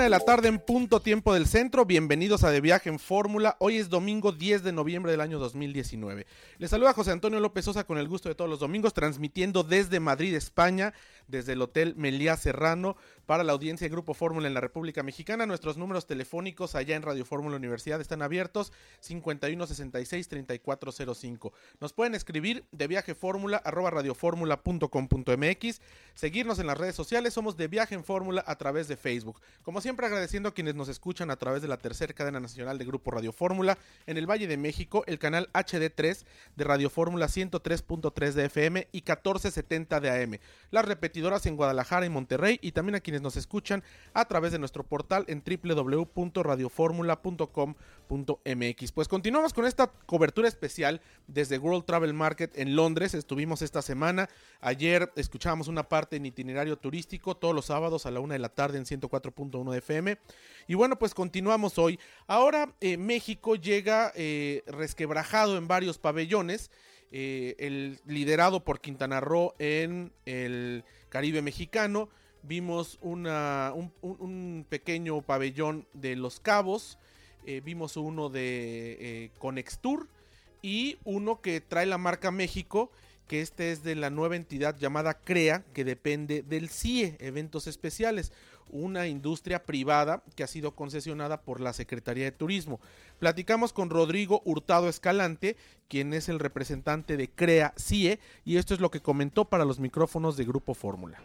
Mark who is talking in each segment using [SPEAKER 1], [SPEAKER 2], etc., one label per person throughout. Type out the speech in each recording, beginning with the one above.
[SPEAKER 1] De la tarde en punto tiempo del centro. Bienvenidos a De Viaje en Fórmula. Hoy es domingo 10 de noviembre del año 2019. Les saluda José Antonio López Sosa con el gusto de todos los domingos, transmitiendo desde Madrid, España, desde el Hotel Meliá Serrano, para la audiencia de Grupo Fórmula en la República Mexicana. Nuestros números telefónicos allá en Radio Fórmula Universidad están abiertos 5166-3405. Nos pueden escribir de viaje fórmula arroba radioformula.com.mx. Seguirnos en las redes sociales. Somos de viaje en fórmula a través de Facebook. Como siempre agradeciendo a quienes nos escuchan a través de la tercera cadena nacional de Grupo Radio Fórmula en el Valle de México, el canal HD3 de Radio Fórmula 103.3 de FM y 1470 de AM. Las repetidoras en Guadalajara y Monterrey y también a quienes nos escuchan a través de nuestro portal en www.radioformula.com.mx. Pues continuamos con esta cobertura especial desde World Travel Market en Londres. Estuvimos esta semana. Ayer escuchábamos una parte en itinerario turístico todos los sábados a la una de la tarde en 104.1 de FM. Y bueno, pues continuamos hoy. Ahora eh, México llega eh, resquebrajado en varios pabellones. Eh, el liderado por Quintana Roo en el Caribe mexicano. Vimos un, un, pequeño pabellón de Los Cabos. Vimos uno de Conextur. Y uno que trae la marca México. Que este es de la nueva entidad llamada CREA. Que depende del CIE, Eventos Especiales. Una industria privada que ha sido concesionada por la Secretaría de Turismo. Platicamos con Rodrigo Hurtado Escalante, quien es el representante de CREA CIE. Y esto es lo que comentó para los micrófonos de Grupo Fórmula.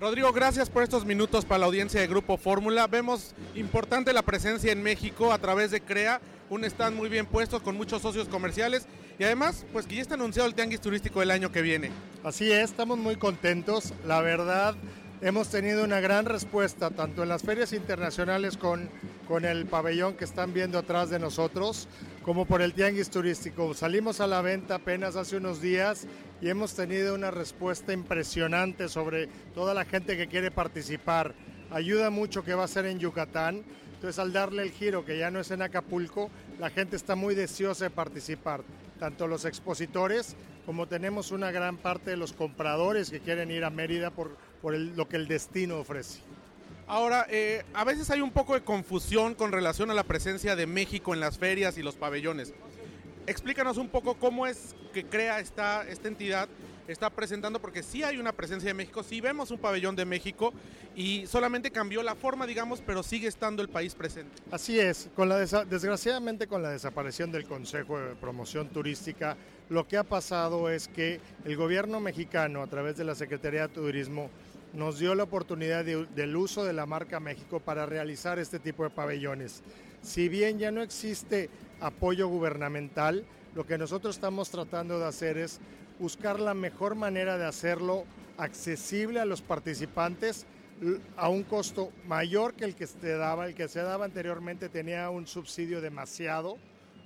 [SPEAKER 1] Rodrigo, gracias por estos minutos para la audiencia de Grupo Fórmula. Vemos importante la presencia en México a través de CREA, un stand muy bien puesto con muchos socios comerciales y además, pues que ya está anunciado el tianguis turístico del año que viene.
[SPEAKER 2] Así es, estamos muy contentos. La verdad, hemos tenido una gran respuesta tanto en las ferias internacionales con, con el pabellón que están viendo atrás de nosotros, como por el tianguis turístico. Salimos a la venta apenas hace unos días y hemos tenido una respuesta impresionante sobre toda la gente que quiere participar. Ayuda mucho que va a ser en Yucatán. Entonces al darle el giro que ya no es en Acapulco, la gente está muy deseosa de participar. Tanto los expositores como tenemos una gran parte de los compradores que quieren ir a Mérida por, lo que el destino ofrece.
[SPEAKER 1] Ahora, eh, a veces hay un poco de confusión con relación a la presencia de México en las ferias y los pabellones. Explícanos un poco cómo es que crea esta entidad, está presentando, porque sí hay una presencia de México, sí vemos un pabellón de México y solamente cambió la forma, digamos, pero sigue estando el país presente.
[SPEAKER 2] Así es, con la desgraciadamente con la desaparición del Consejo de Promoción Turística, lo que ha pasado es que el gobierno mexicano, a través de la Secretaría de Turismo, nos dio la oportunidad de, del uso de la marca México para realizar este tipo de pabellones. Si bien ya no existe apoyo gubernamental, lo que nosotros estamos tratando de hacer es buscar la mejor manera de hacerlo accesible a los participantes a un costo mayor que el que se daba. El que se daba anteriormente tenía un subsidio demasiado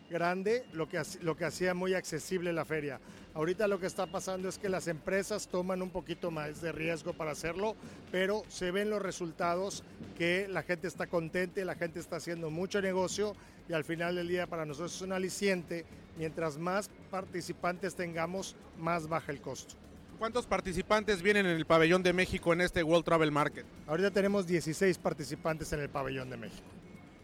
[SPEAKER 2] grande, lo que, lo que hacía muy accesible la feria. Ahorita lo que está pasando es que las empresas toman un poquito más de riesgo para hacerlo, pero se ven los resultados que la gente está contenta, la gente está haciendo mucho negocio y al final del día para nosotros es un aliciente. Mientras más participantes tengamos, más baja el costo.
[SPEAKER 1] ¿Cuántos participantes vienen en el pabellón de México en este World Travel Market?
[SPEAKER 2] Ahorita tenemos 16 participantes en el pabellón de México.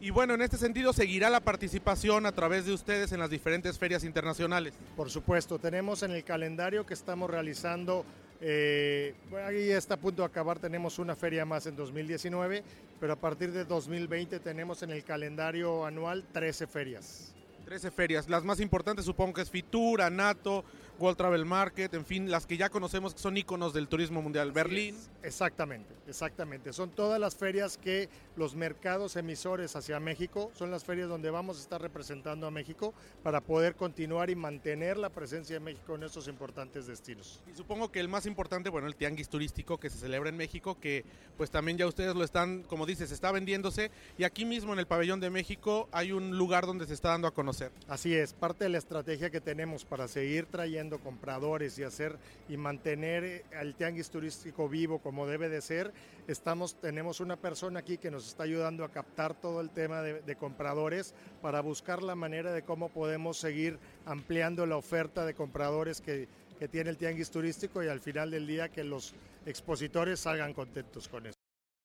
[SPEAKER 1] Y bueno, en este sentido, ¿seguirá la participación a través de ustedes en las diferentes ferias internacionales?
[SPEAKER 2] Por supuesto, tenemos en el calendario que estamos realizando, eh, ahí está a punto de acabar, tenemos una feria más en 2019, pero a partir de 2020 tenemos en el calendario anual 13 ferias.
[SPEAKER 1] 13 ferias, las más importantes supongo que es Fitura, NATO, World Travel Market, en fin, las que ya conocemos que son íconos del turismo mundial. Así Berlín.
[SPEAKER 2] Es. Exactamente, exactamente. Son todas las ferias que los mercados emisores hacia México, son las ferias donde vamos a estar representando a México para poder continuar y mantener la presencia de México en estos importantes destinos.
[SPEAKER 1] Y supongo que el más importante, bueno, el tianguis turístico que se celebra en México, que pues también ya ustedes lo están, como dices, está vendiéndose y aquí mismo en el pabellón de México hay un lugar donde se está dando a conocer.
[SPEAKER 2] Así es, parte de la estrategia que tenemos para seguir trayendo compradores y hacer y mantener el tianguis turístico vivo como debe de ser, estamos, tenemos una persona aquí que nos está ayudando a captar todo el tema de, de compradores para buscar la manera de cómo podemos seguir ampliando la oferta de compradores que, que tiene el tianguis turístico y al final del día que los expositores salgan contentos con eso.